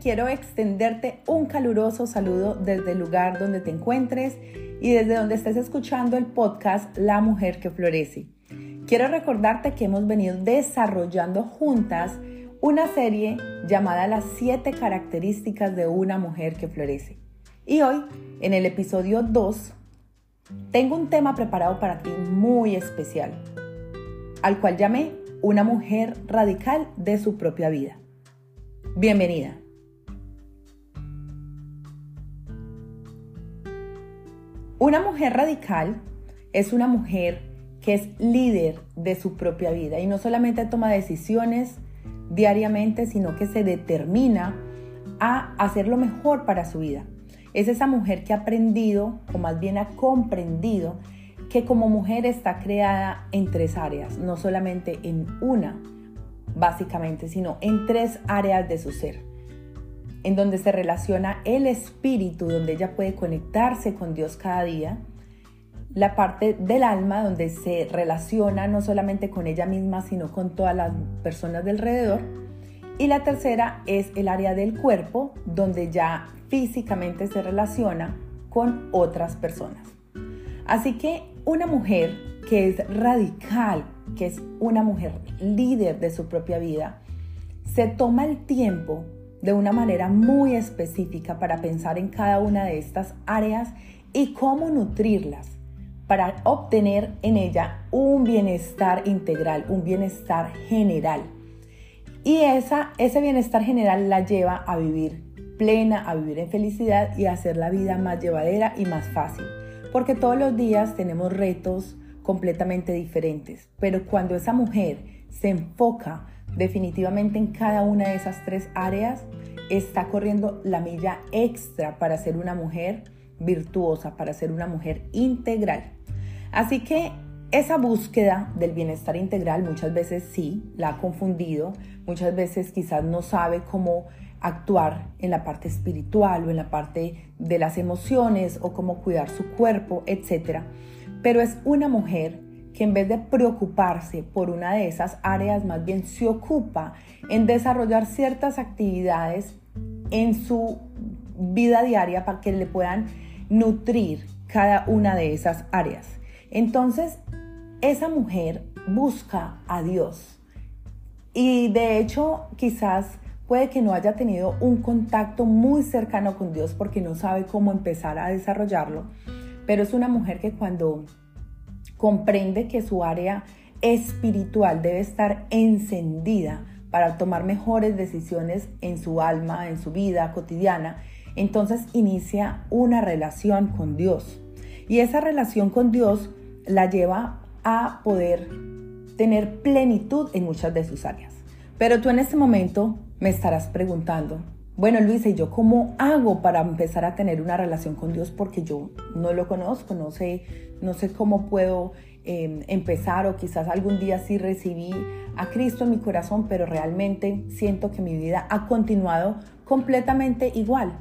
quiero extenderte un caluroso saludo desde el lugar donde te encuentres y desde donde estés escuchando el podcast La Mujer que Florece. Quiero recordarte que hemos venido desarrollando juntas una serie llamada Las siete características de una mujer que florece. Y hoy, en el episodio 2, tengo un tema preparado para ti muy especial, al cual llamé Una mujer radical de su propia vida. Bienvenida. Una mujer radical es una mujer que es líder de su propia vida y no solamente toma decisiones diariamente, sino que se determina a hacer lo mejor para su vida. Es esa mujer que ha aprendido, o más bien ha comprendido, que como mujer está creada en tres áreas, no solamente en una, básicamente, sino en tres áreas de su ser, en donde se relaciona el espíritu, donde ella puede conectarse con Dios cada día, la parte del alma, donde se relaciona no solamente con ella misma, sino con todas las personas del alrededor, y la tercera es el área del cuerpo, donde ya físicamente se relaciona con otras personas. Así que una mujer que es radical, que es una mujer líder de su propia vida, se toma el tiempo de una manera muy específica para pensar en cada una de estas áreas y cómo nutrirlas para obtener en ella un bienestar integral, un bienestar general. Y esa, ese bienestar general la lleva a vivir plena, a vivir en felicidad y a hacer la vida más llevadera y más fácil. Porque todos los días tenemos retos, completamente diferentes. Pero cuando esa mujer se enfoca definitivamente en cada una de esas tres áreas, está corriendo la milla extra para ser una mujer virtuosa, para ser una mujer integral. Así que esa búsqueda del bienestar integral muchas veces sí la ha confundido, muchas veces quizás no sabe cómo actuar en la parte espiritual o en la parte de las emociones o cómo cuidar su cuerpo, etcétera pero es una mujer que en vez de preocuparse por una de esas áreas, más bien se ocupa en desarrollar ciertas actividades en su vida diaria para que le puedan nutrir cada una de esas áreas. Entonces, esa mujer busca a Dios y de hecho quizás puede que no haya tenido un contacto muy cercano con Dios porque no sabe cómo empezar a desarrollarlo pero es una mujer que cuando comprende que su área espiritual debe estar encendida para tomar mejores decisiones en su alma, en su vida cotidiana, entonces inicia una relación con Dios. Y esa relación con Dios la lleva a poder tener plenitud en muchas de sus áreas. Pero tú en este momento me estarás preguntando, bueno, Luisa, ¿y yo cómo hago para empezar a tener una relación con Dios? Porque yo no lo conozco, no sé, no sé cómo puedo em, empezar o quizás algún día sí recibí a Cristo en mi corazón, pero realmente siento que mi vida ha continuado completamente igual.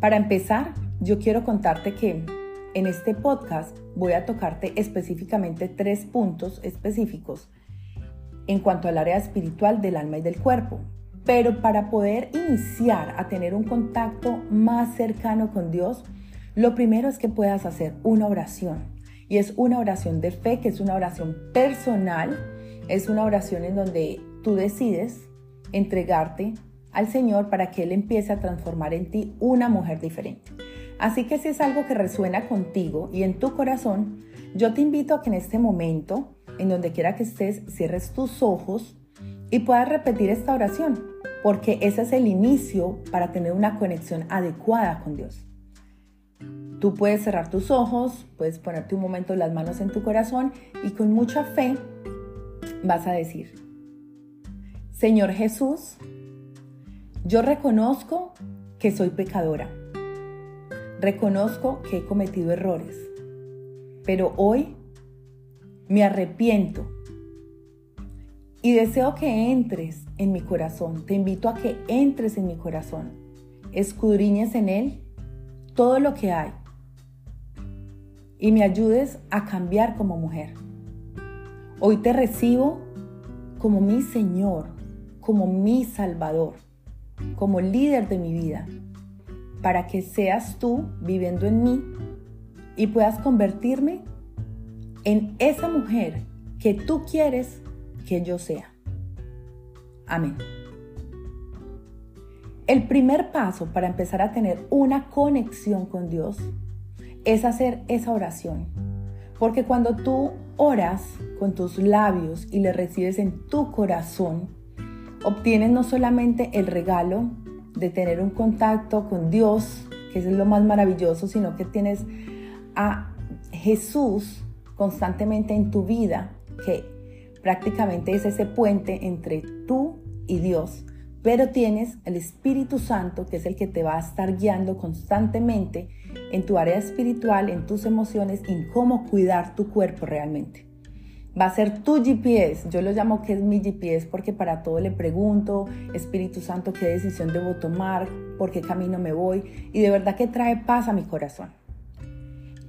Para empezar, yo quiero contarte que en este podcast voy a tocarte específicamente tres puntos específicos en cuanto al área espiritual del alma y del cuerpo. Pero para poder iniciar a tener un contacto más cercano con Dios, lo primero es que puedas hacer una oración. Y es una oración de fe, que es una oración personal, es una oración en donde tú decides entregarte al Señor para que Él empiece a transformar en ti una mujer diferente. Así que si es algo que resuena contigo y en tu corazón, yo te invito a que en este momento, en donde quiera que estés, cierres tus ojos y puedas repetir esta oración porque ese es el inicio para tener una conexión adecuada con Dios. Tú puedes cerrar tus ojos, puedes ponerte un momento las manos en tu corazón y con mucha fe vas a decir, Señor Jesús, yo reconozco que soy pecadora, reconozco que he cometido errores, pero hoy me arrepiento y deseo que entres en mi corazón. Te invito a que entres en mi corazón. Escudriñes en él todo lo que hay. Y me ayudes a cambiar como mujer. Hoy te recibo como mi Señor, como mi Salvador. como líder de mi vida, para que seas tú viviendo en mí y puedas convertirme en esa mujer que tú quieres que yo sea. Amén. El primer paso para empezar a tener una conexión con Dios es hacer esa oración. Porque cuando tú oras con tus labios y le recibes en tu corazón, obtienes no solamente el regalo de tener un contacto con Dios, que es lo más maravilloso, sino que tienes a Jesús constantemente en tu vida, que prácticamente es ese puente entre tú y Dios. Pero tienes el Espíritu Santo, que es el que te va a estar guiando constantemente en tu área espiritual, en tus emociones, en cómo cuidar tu cuerpo realmente va a ser tu GPS. Yo lo llamo que es mi GPS porque para todo le pregunto, Espíritu Santo, qué decisión debo tomar, por qué camino me voy. Y de verdad que trae paz a mi corazón.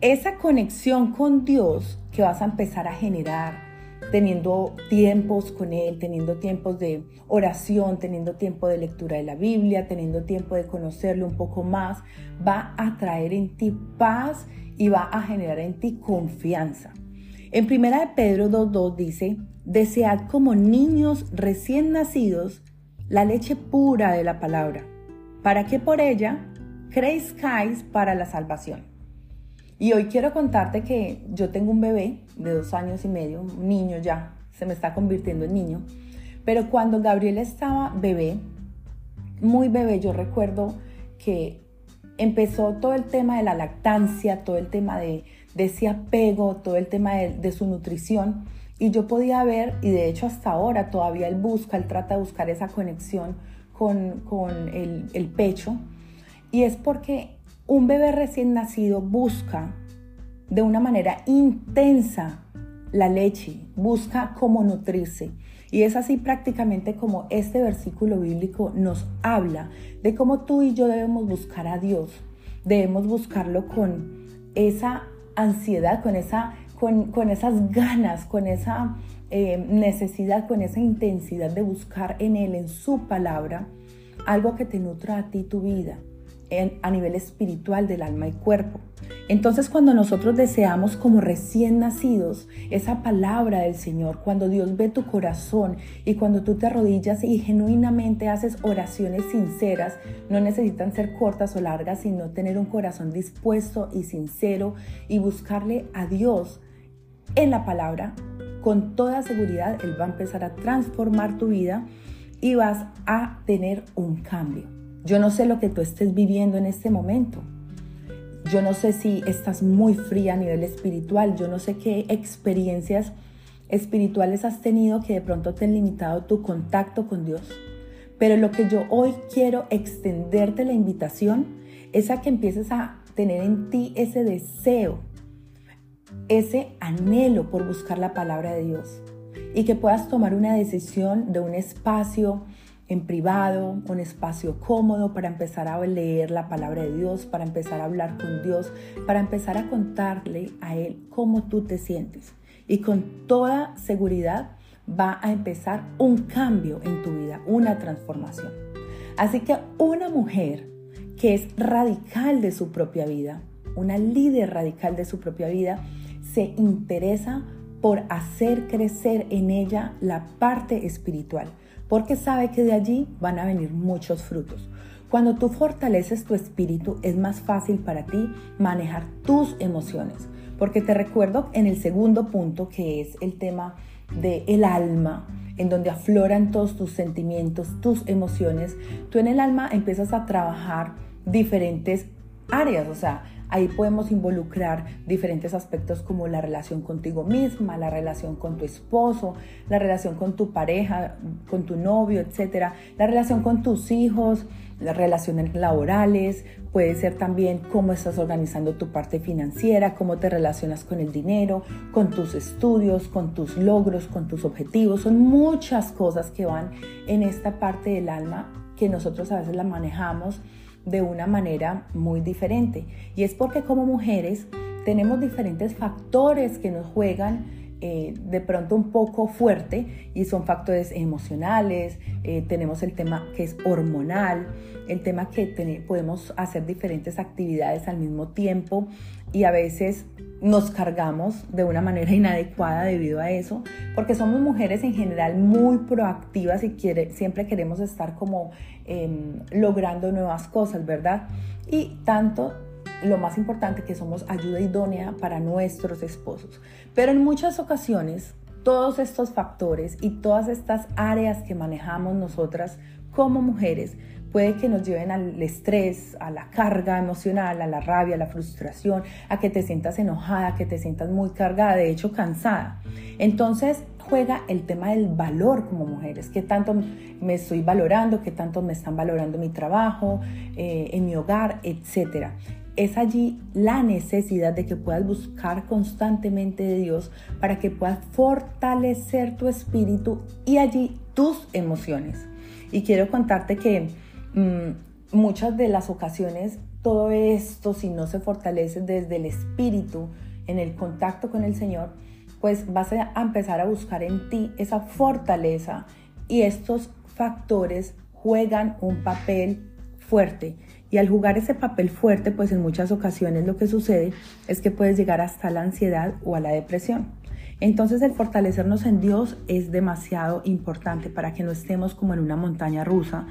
Esa conexión con Dios que vas a empezar a generar, teniendo tiempos con Él, teniendo tiempos de oración, teniendo tiempo de lectura de la Biblia, teniendo tiempo de conocerlo un poco más, va a traer en ti paz y va a generar en ti confianza. En primera de Pedro 2.2 dice, desead como niños recién nacidos la leche pura de la palabra, para que por ella crezcáis para la salvación. Y hoy quiero contarte que yo tengo un bebé de dos años y medio, un niño ya, se me está convirtiendo en niño, pero cuando Gabriel estaba bebé, muy bebé, yo recuerdo que empezó todo el tema de la lactancia, todo el tema de, de ese apego, todo el tema de, su nutrición. Y yo podía ver, y de hecho hasta ahora todavía él busca, él trata de buscar esa conexión con, el, el pecho. Y es porque un bebé recién nacido busca de una manera intensa la leche, busca cómo nutrirse. Y es así prácticamente como este versículo bíblico nos habla de cómo tú y yo debemos buscar a Dios. Debemos buscarlo con esa ansiedad, con, esa, con, esas ganas, con esa eh, necesidad, con esa intensidad de buscar en Él, en su palabra, algo que te nutra a ti tu vida a nivel espiritual del alma y cuerpo. Entonces cuando nosotros deseamos como recién nacidos esa palabra del Señor, cuando Dios ve tu corazón y cuando tú te arrodillas y genuinamente haces oraciones sinceras, no necesitan ser cortas o largas, sino tener un corazón dispuesto y sincero y buscarle a Dios en la palabra, con toda seguridad Él va a empezar a transformar tu vida y vas a tener un cambio. Yo no sé lo que tú estés viviendo en este momento. Yo no sé si estás muy fría a nivel espiritual. Yo no sé qué experiencias espirituales has tenido que de pronto te han limitado tu contacto con Dios. Pero lo que yo hoy quiero extenderte la invitación es a que empieces a tener en ti ese deseo, ese anhelo por buscar la palabra de Dios y que puedas tomar una decisión de un espacio, en privado, un espacio cómodo para empezar a leer la palabra de Dios, para empezar a hablar con Dios, para empezar a contarle a Él cómo tú te sientes. Y con toda seguridad va a empezar un cambio en tu vida, una transformación. Así que una mujer que es radical de su propia vida, una líder radical de su propia vida, se interesa por hacer crecer en ella la parte espiritual porque sabe que de allí van a venir muchos frutos. Cuando tú fortaleces tu espíritu es más fácil para ti manejar tus emociones, porque te recuerdo en el segundo punto que es el tema del el alma, en donde afloran todos tus sentimientos, tus emociones, tú en el alma empiezas a trabajar diferentes áreas, o sea, Ahí podemos involucrar diferentes aspectos como la relación contigo misma, la relación con tu esposo, la relación con tu pareja, con tu novio, etcétera, la relación con tus hijos, las relaciones laborales, puede ser también cómo estás organizando tu parte financiera, cómo te relacionas con el dinero, con tus estudios, con tus logros, con tus objetivos. Son muchas cosas que van en esta parte del alma que nosotros a veces la manejamos de una manera muy diferente. Y es porque como mujeres tenemos diferentes factores que nos juegan eh, de pronto un poco fuerte y son factores emocionales, eh, tenemos el tema que es hormonal, el tema que podemos hacer diferentes actividades al mismo tiempo y a veces nos cargamos de una manera inadecuada debido a eso, porque somos mujeres en general muy proactivas y quiere, siempre queremos estar como em, logrando nuevas cosas, ¿verdad? Y tanto lo más importante que somos ayuda idónea para nuestros esposos. Pero en muchas ocasiones, todos estos factores y todas estas áreas que manejamos nosotras como mujeres puede que nos lleven al estrés, a la carga emocional, a la rabia, a la frustración, a que te sientas enojada, que te sientas muy cargada, de hecho cansada. Entonces juega el tema del valor como mujeres, qué tanto me estoy valorando, qué tanto me están valorando mi trabajo, eh, en mi hogar, etcétera es allí la necesidad de que puedas buscar constantemente de Dios para que puedas fortalecer tu espíritu y allí tus emociones. Y quiero contarte que muchas de las ocasiones todo esto, si no se fortalece desde el espíritu, en el contacto con el Señor, pues vas a empezar a buscar en ti esa fortaleza y estos factores juegan un papel fuerte y al jugar ese papel fuerte, pues en muchas ocasiones lo que sucede es que puedes llegar hasta la ansiedad o a la depresión. Entonces el fortalecernos en Dios es demasiado importante para que no estemos como en una montaña rusa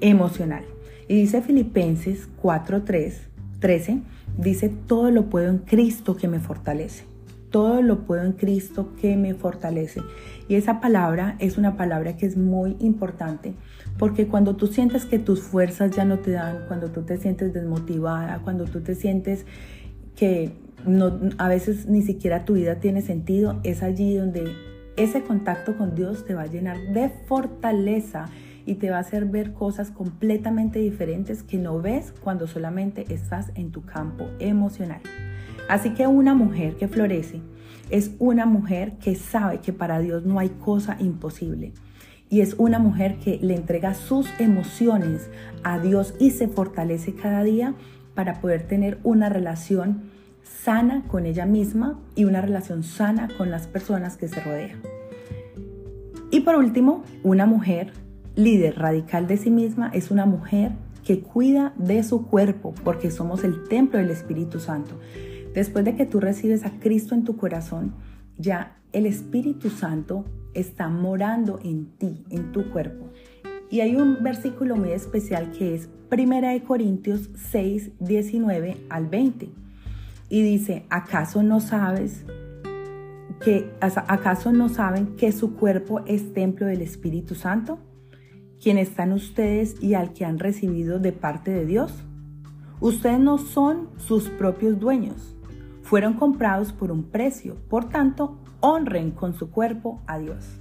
emocional. Y dice Filipenses 4:3, 13, dice, todo lo puedo en Cristo que me fortalece. Todo lo puedo en Cristo que me fortalece. Y esa palabra es una palabra que es muy importante porque cuando tú sientes que tus fuerzas ya no te dan, cuando tú te sientes desmotivada, cuando tú te sientes que no, a veces ni siquiera tu vida tiene sentido, es allí donde ese contacto con Dios te va a llenar de fortaleza y te va a hacer ver cosas completamente diferentes que no ves cuando solamente estás en tu campo emocional. Así que una mujer que florece es una mujer que sabe que para Dios no hay cosa imposible y es una mujer que le entrega sus emociones a Dios y se fortalece cada día para poder tener una relación sana con ella misma y una relación sana con las personas que se rodean. Y por último, una mujer líder radical de sí misma es una mujer que cuida de su cuerpo porque somos el templo del Espíritu Santo. Después de que tú recibes a Cristo en tu corazón, ya el Espíritu Santo está morando en ti, en tu cuerpo. Y hay un versículo muy especial que es 1 Corintios 6, 19 al 20. Y dice, ¿acaso no sabes que acaso no saben que su cuerpo es templo del Espíritu Santo, quien está en ustedes y al que han recibido de parte de Dios? Ustedes no son sus propios dueños, fueron comprados por un precio, por tanto, honren con su cuerpo a Dios.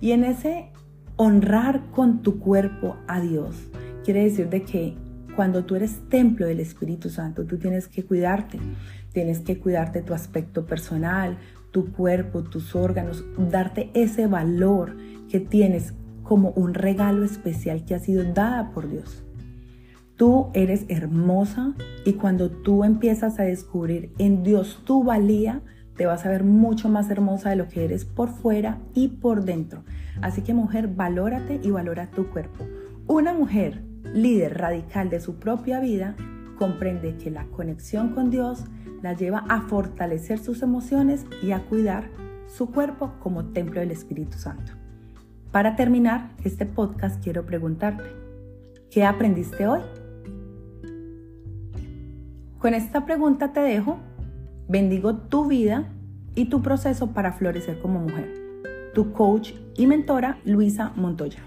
Y en ese honrar con tu cuerpo a Dios, quiere decir de que cuando tú eres templo del Espíritu Santo, tú tienes que cuidarte, tienes que cuidarte tu aspecto personal, tu cuerpo, tus órganos, darte ese valor que tienes como un regalo especial que ha sido dada por Dios. Tú eres hermosa y cuando tú empiezas a descubrir en Dios tu valía, te vas a ver mucho más hermosa de lo que eres por fuera y por dentro. Así que mujer, valórate y valora tu cuerpo. Una mujer líder radical de su propia vida comprende que la conexión con Dios la lleva a fortalecer sus emociones y a cuidar su cuerpo como templo del Espíritu Santo. Para terminar este podcast quiero preguntarte, ¿qué aprendiste hoy? Con esta pregunta te dejo Bendigo tu vida y tu proceso para florecer como mujer. Tu coach y mentora Luisa Montoya.